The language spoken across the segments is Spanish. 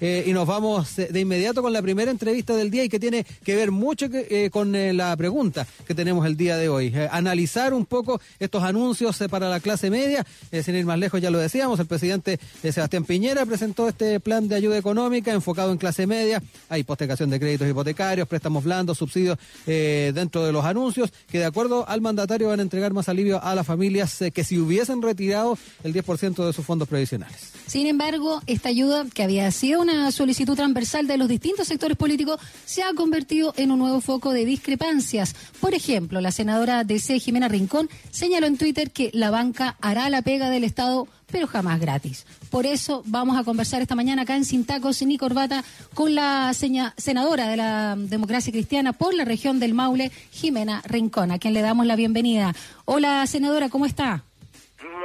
Eh, y nos vamos de inmediato con la primera entrevista del día y que tiene que ver mucho que, eh, con eh, la pregunta que tenemos el día de hoy. Eh, analizar un poco estos anuncios para la clase media. sin ir más lejos, ya lo decíamos, el presidente Sebastián Piñera presentó este plan de ayuda económica enfocado en clase media. Hay postergación de créditos hipotecarios, préstamos blandos, subsidios dentro de los anuncios, que de acuerdo al mandatario van a entregar más alivio a las familias que si hubiesen retirado el 10% de sus fondos previsionales. Sin embargo, esta ayuda que había sido una solicitud transversal de los distintos sectores políticos se ha convertido en un nuevo foco de discrepancias. Por ejemplo, la senadora DC Jimena Rincón señaló en Twitter que la banca hará la pega del Estado pero jamás gratis. Por eso vamos a conversar esta mañana acá en Sin Tacos ni Corbata con la senadora de la democracia cristiana por la región del Maule, Jimena Rincón, a quien le damos la bienvenida. Hola, senadora, ¿cómo está?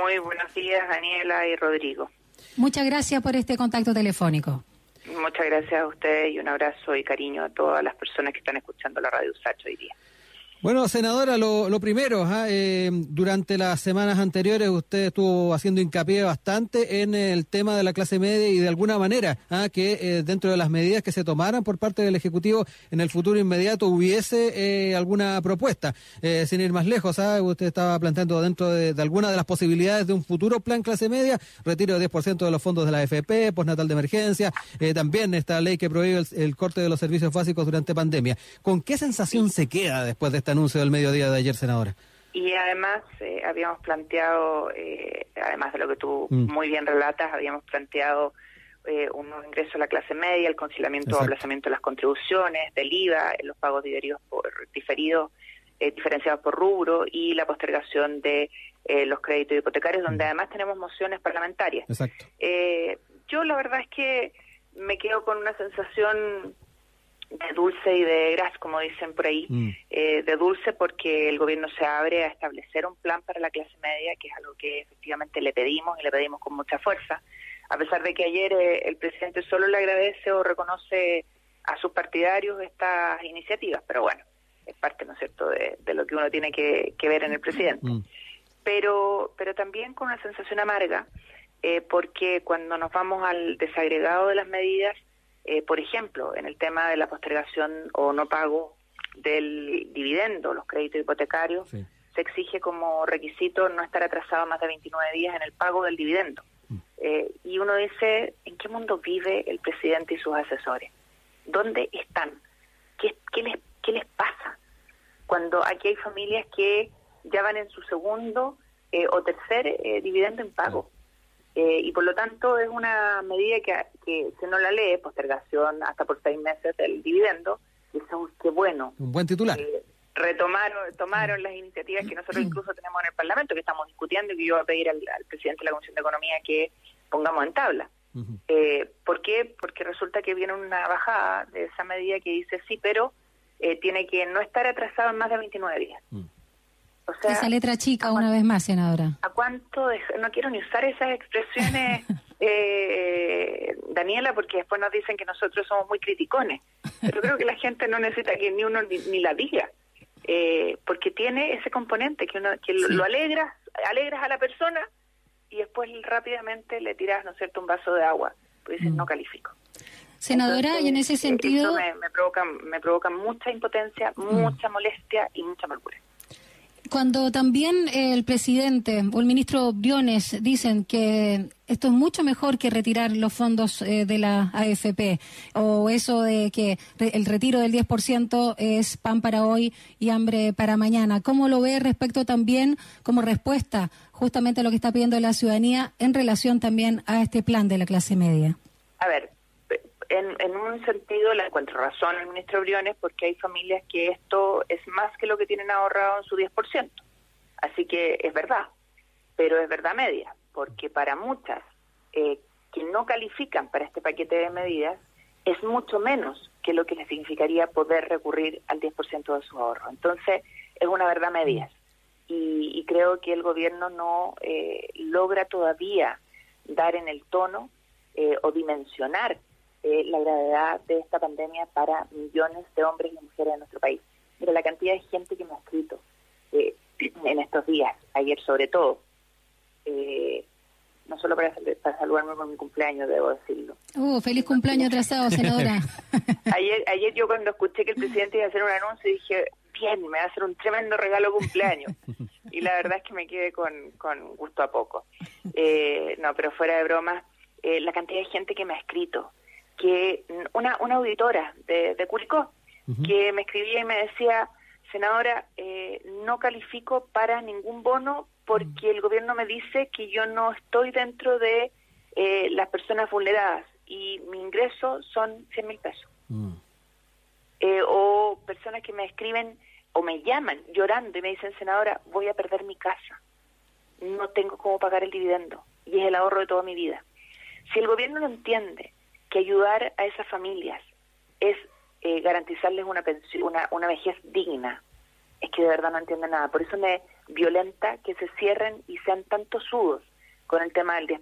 Muy buenos días, Daniela y Rodrigo. Muchas gracias por este contacto telefónico. Muchas gracias a usted y un abrazo y cariño a todas las personas que están escuchando la radio Sacho hoy día. Bueno, senadora, lo, lo primero, ¿ah? eh, durante las semanas anteriores usted estuvo haciendo hincapié bastante en el tema de la clase media y de alguna manera ¿ah? que eh, dentro de las medidas que se tomaran por parte del Ejecutivo en el futuro inmediato hubiese eh, alguna propuesta. Eh, sin ir más lejos, ¿ah? usted estaba planteando dentro de, de, alguna de las posibilidades de un futuro plan clase media, retiro de 10% de los fondos de la AFP, postnatal de emergencia, eh, también esta ley que prohíbe el, el corte de los servicios básicos durante pandemia. ¿Con qué sensación se queda después de esta anuncio del mediodía de ayer, senadora. Y además eh, habíamos planteado, eh, además de lo que tú mm. muy bien relatas, habíamos planteado eh, un nuevo ingreso a la clase media, el conciliamiento o aplazamiento de las contribuciones, del IVA, los pagos diferidos por diferidos, eh, diferenciados por rubro y la postergación de eh, los créditos hipotecarios, donde mm. además tenemos mociones parlamentarias. Exacto. yo la verdad es que me quedo con una sensación de dulce y de gras, como dicen por ahí, mm. eh, de dulce porque el gobierno se abre a establecer un plan para la clase media, que es algo que efectivamente le pedimos y le pedimos con mucha fuerza, a pesar de que ayer eh, el presidente solo le agradece o reconoce a sus partidarios estas iniciativas, pero bueno, es parte, ¿no es cierto?, de, de lo que uno tiene que, que ver en el presidente. Mm. Pero, pero también con una sensación amarga, eh, porque cuando nos vamos al desagregado de las medidas, eh, por ejemplo, en el tema de la postergación o no pago del dividendo, los créditos hipotecarios, sí. se exige como requisito no estar atrasado más de 29 días en el pago del dividendo. Mm. Eh, y uno dice, ¿en qué mundo vive el presidente y sus asesores? ¿Dónde están? ¿Qué, qué, les, qué les pasa? Cuando aquí hay familias que ya van en su segundo eh, o tercer eh, dividendo en pago. Eh, y por lo tanto es una medida que, que si no la lee, postergación hasta por seis meses del dividendo, eso qué bueno. Un buen titular. Eh, retomaron tomaron las iniciativas que nosotros incluso tenemos en el Parlamento, que estamos discutiendo y que yo voy a pedir al, al presidente de la Comisión de Economía que pongamos en tabla. Uh -huh. eh, ¿Por qué? Porque resulta que viene una bajada de esa medida que dice sí, pero eh, tiene que no estar atrasado en más de 29 días. Uh -huh. O sea, Esa letra chica una vez más, senadora. ¿A cuánto? De, no quiero ni usar esas expresiones, eh, Daniela, porque después nos dicen que nosotros somos muy criticones. Pero creo que la gente no necesita que ni uno ni, ni la diga, eh, porque tiene ese componente que uno que sí. lo, lo alegras, alegras a la persona y después rápidamente le tiras, ¿no es cierto?, un vaso de agua. Pues dices, mm. no califico. Senadora, Entonces, y en ese sentido... me, me, provoca, me provoca mucha impotencia, mm. mucha molestia y mucha amargura cuando también el presidente o el ministro Briones dicen que esto es mucho mejor que retirar los fondos eh, de la AFP o eso de que el retiro del 10% es pan para hoy y hambre para mañana. ¿Cómo lo ve respecto también como respuesta justamente a lo que está pidiendo la ciudadanía en relación también a este plan de la clase media? A ver, en, un sentido le encuentro razón al ministro Briones porque hay familias que esto es más que lo que tienen ahorrado en su 10%. Así que es verdad, pero es verdad media, porque para muchas eh, que no califican para este paquete de medidas es mucho menos que lo que les significaría poder recurrir al 10% de su ahorro. Entonces, es una verdad media. Y, y creo que el gobierno no eh, logra todavía dar en el tono eh, o dimensionar eh, la gravedad de esta pandemia para millones de hombres y mujeres de nuestro país. Mira, la cantidad de gente que me ha escrito eh, en estos días, ayer sobre todo, eh, no solo para, para saludarme por mi cumpleaños, debo decirlo. Uh, feliz cumpleaños atrasado, senadora. ayer, ayer yo cuando escuché que el presidente iba a hacer un anuncio dije, bien, me va a hacer un tremendo regalo cumpleaños. y la verdad es que me quedé con, con gusto a poco. Eh, no, pero fuera de broma, eh, la cantidad de gente que me ha escrito, que una, una auditora de, de Curicó, que me escribía y me decía, senadora, eh, no califico para ningún bono porque el gobierno me dice que yo no estoy dentro de eh, las personas vulneradas y mi ingreso son 100 mil pesos. Mm. Eh, o personas que me escriben o me llaman llorando y me dicen, senadora, voy a perder mi casa, no tengo cómo pagar el dividendo y es el ahorro de toda mi vida. Si el gobierno no entiende que ayudar a esas familias es eh, garantizarles una, una, una vejez digna, es que de verdad no entiende nada. Por eso me violenta que se cierren y sean tantos sudos con el tema del 10%.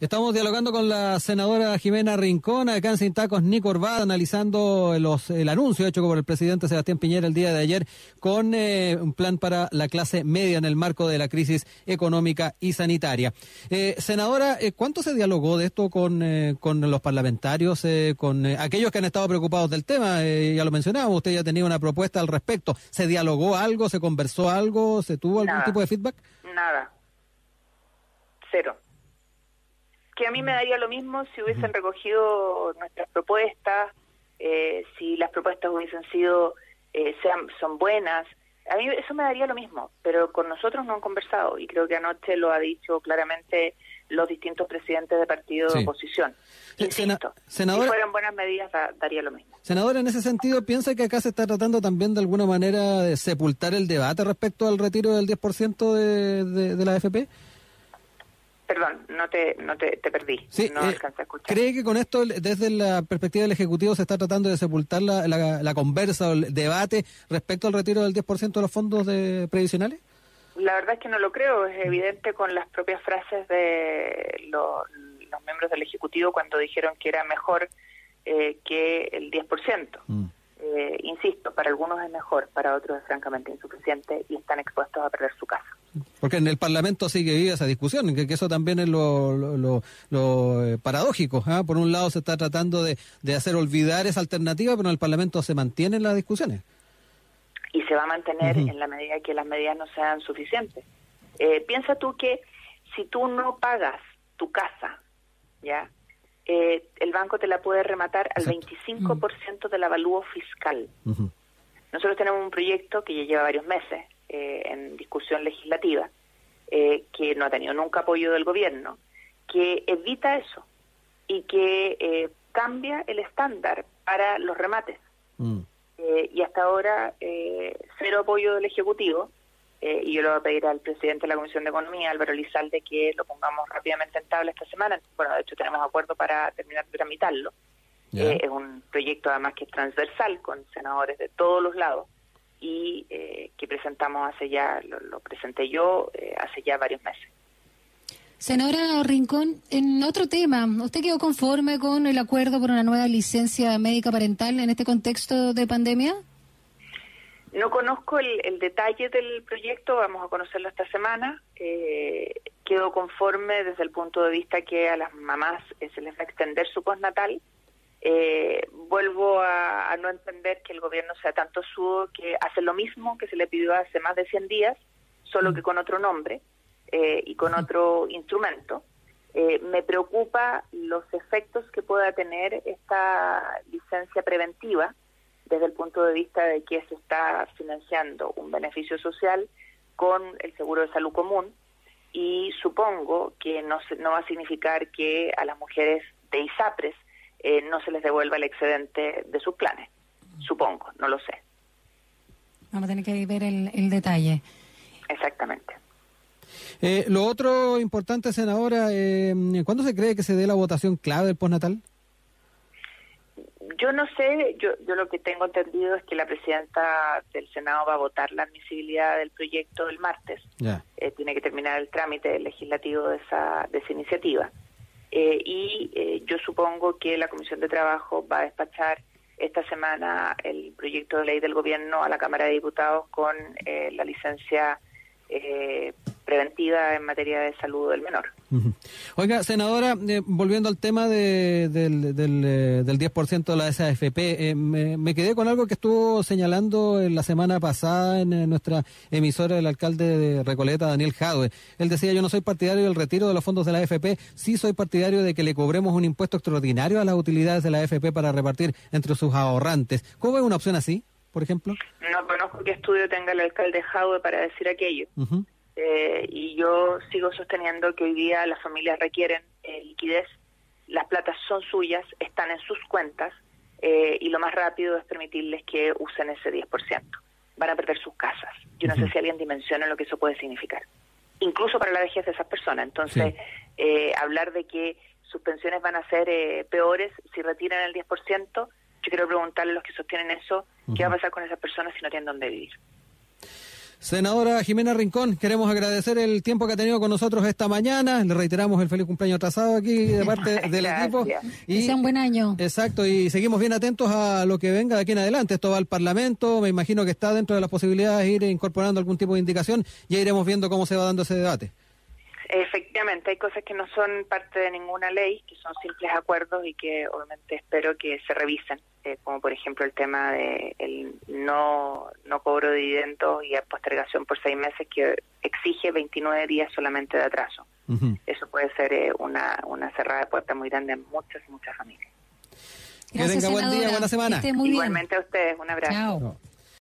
Estamos dialogando con la senadora Jimena Rincón, acá en Sin Tacos, Nico analizando los, el anuncio hecho por el presidente Sebastián Piñera el día de ayer con eh, un plan para la clase media en el marco de la crisis económica y sanitaria. Eh, senadora, eh, ¿cuánto se dialogó de esto con, con los parlamentarios, con aquellos que han estado preocupados del tema? ya lo mencionaba, usted ya tenía una propuesta al respecto. ¿Se dialogó algo? ¿Se conversó algo? ¿Se tuvo algún tipo de feedback? Nada. Cero que a mí me daría lo mismo si hubiesen recogido nuestras propuestas, eh, si las propuestas hubiesen sido, eh, sean, son buenas. A mí eso me daría lo mismo, pero con nosotros no han conversado y creo que anoche lo ha dicho claramente los distintos presidentes de partido de oposición. Eh, Insisto, si fueran buenas medidas daría lo mismo. Senadora, en ese sentido, ¿piensa que acá se está tratando también de alguna manera de sepultar el debate respecto al retiro del 10% de, de, de la AFP? Perdón, no te, no te, perdí. Sí, no a escuchar. ¿Cree que con esto, desde la perspectiva del Ejecutivo, se está tratando de sepultar la, la, conversa o el debate respecto al retiro del 10% de los fondos de previsionales? La verdad es que no lo creo. Es evidente con las propias frases de los miembros del Ejecutivo cuando dijeron que era mejor eh, que el 10%. Mm. Eh, insisto, para algunos es mejor, para otros es francamente insuficiente y están expuestos a perder su casa. Porque en el Parlamento sigue viva esa discusión, que, que eso también es lo, lo, eh, paradójico. ¿ah? Por un lado se está tratando de, hacer olvidar esa alternativa, pero en el Parlamento se mantienen las discusiones. Y se va a mantener en la medida que las medidas no sean suficientes. Eh, piensa tú que si tú no pagas tu casa, ¿ya? Eh, el banco te la puede rematar al 25% del avalúo fiscal. Nosotros tenemos un proyecto que ya lleva varios meses, eh, en discusión legislativa, eh, que no ha tenido nunca apoyo del gobierno, que evita eso y que eh, cambia el estándar para los remates. Mm. y hasta ahora cero apoyo del Ejecutivo, y yo le voy a pedir al presidente de la Comisión de Economía, Álvaro Lizalde, que lo pongamos rápidamente en tabla esta semana. Bueno, de hecho tenemos acuerdo para terminar de tramitarlo. es un proyecto además que es transversal con senadores de todos los lados y eh, que presentamos hace ya, lo, presenté yo eh, hace ya varios meses. Senadora Rincón, en otro tema, ¿usted quedó conforme con el acuerdo por una nueva licencia médica parental en este contexto de pandemia? No conozco el, detalle del proyecto, vamos a conocerlo esta semana. Eh, quedo conforme desde el punto de vista que a las mamás se les va a extender su postnatal eh, vuelvo a, no entender que el gobierno sea tanto sudo que hace lo mismo que se le pidió hace más de 100 días, solo que con otro nombre eh, y con otro instrumento. Eh, me preocupa los efectos que pueda tener esta licencia preventiva desde el punto de vista de que se está financiando un beneficio social con el seguro de salud común y supongo que no, no va a significar que a las mujeres de ISAPRES eh, no se les devuelva el excedente de sus planes. Supongo, no lo sé. Vamos a tener que ver el, detalle. Exactamente. Eh, lo otro importante, senadora, eh, ¿cuándo se cree que se dé la votación clave del postnatal? Yo no sé, yo, yo lo que tengo entendido es que la presidenta del Senado va a votar la admisibilidad del proyecto el martes. Eh, tiene que terminar el trámite legislativo de esa, de esa iniciativa. Eh, y eh, yo supongo que la Comisión de Trabajo va a despachar esta semana el proyecto de ley del gobierno a la Cámara de Diputados con eh, la licencia preventiva en materia de salud del menor. Oiga, senadora, eh, volviendo al tema de, del, del, eh, del 10% de la SAFP, eh, me, quedé con algo que estuvo señalando en la semana pasada en, nuestra emisora el alcalde de Recoleta, Daniel Jadwe. Él decía, yo no soy partidario del retiro de los fondos de la AFP, sí soy partidario de que le cobremos un impuesto extraordinario a las utilidades de la AFP para repartir entre sus ahorrantes. ¿Cómo es una opción así, por ejemplo? No conozco qué estudio tenga el alcalde Jadwe para decir aquello. Eh, y yo sigo sosteniendo que hoy día las familias requieren eh, liquidez, las platas son suyas, están en sus cuentas eh, y lo más rápido es permitirles que usen ese 10%. Van a perder sus casas. Yo no sé si alguien dimensiona lo que eso puede significar, incluso para la vejez de esas personas. Entonces, hablar de que sus pensiones van a ser peores si retiran el 10%, yo quiero preguntarle a los que sostienen eso, ¿qué va a pasar con esas personas si no tienen dónde vivir? Senadora Jimena Rincón, queremos agradecer el tiempo que ha tenido con nosotros esta mañana. Le reiteramos el feliz cumpleaños atrasado aquí de parte del equipo. Y, que sea un buen año. Exacto, y seguimos bien atentos a lo que venga de aquí en adelante. Esto va al Parlamento, me imagino que está dentro de las posibilidades de ir incorporando algún tipo de indicación. Ya iremos viendo cómo se va dando ese debate. Efectivamente, hay cosas que no son parte de ninguna ley, que son simples acuerdos y que obviamente espero que se revisen, eh, como por ejemplo el tema de el no, no cobro de dividendos y postergación por seis meses que exige 29 días solamente de atraso. Eso puede ser eh, una, una cerrada de puerta muy grande en muchas, muchas familias. que tenga buen día, buena semana. Igualmente a ustedes, un abrazo.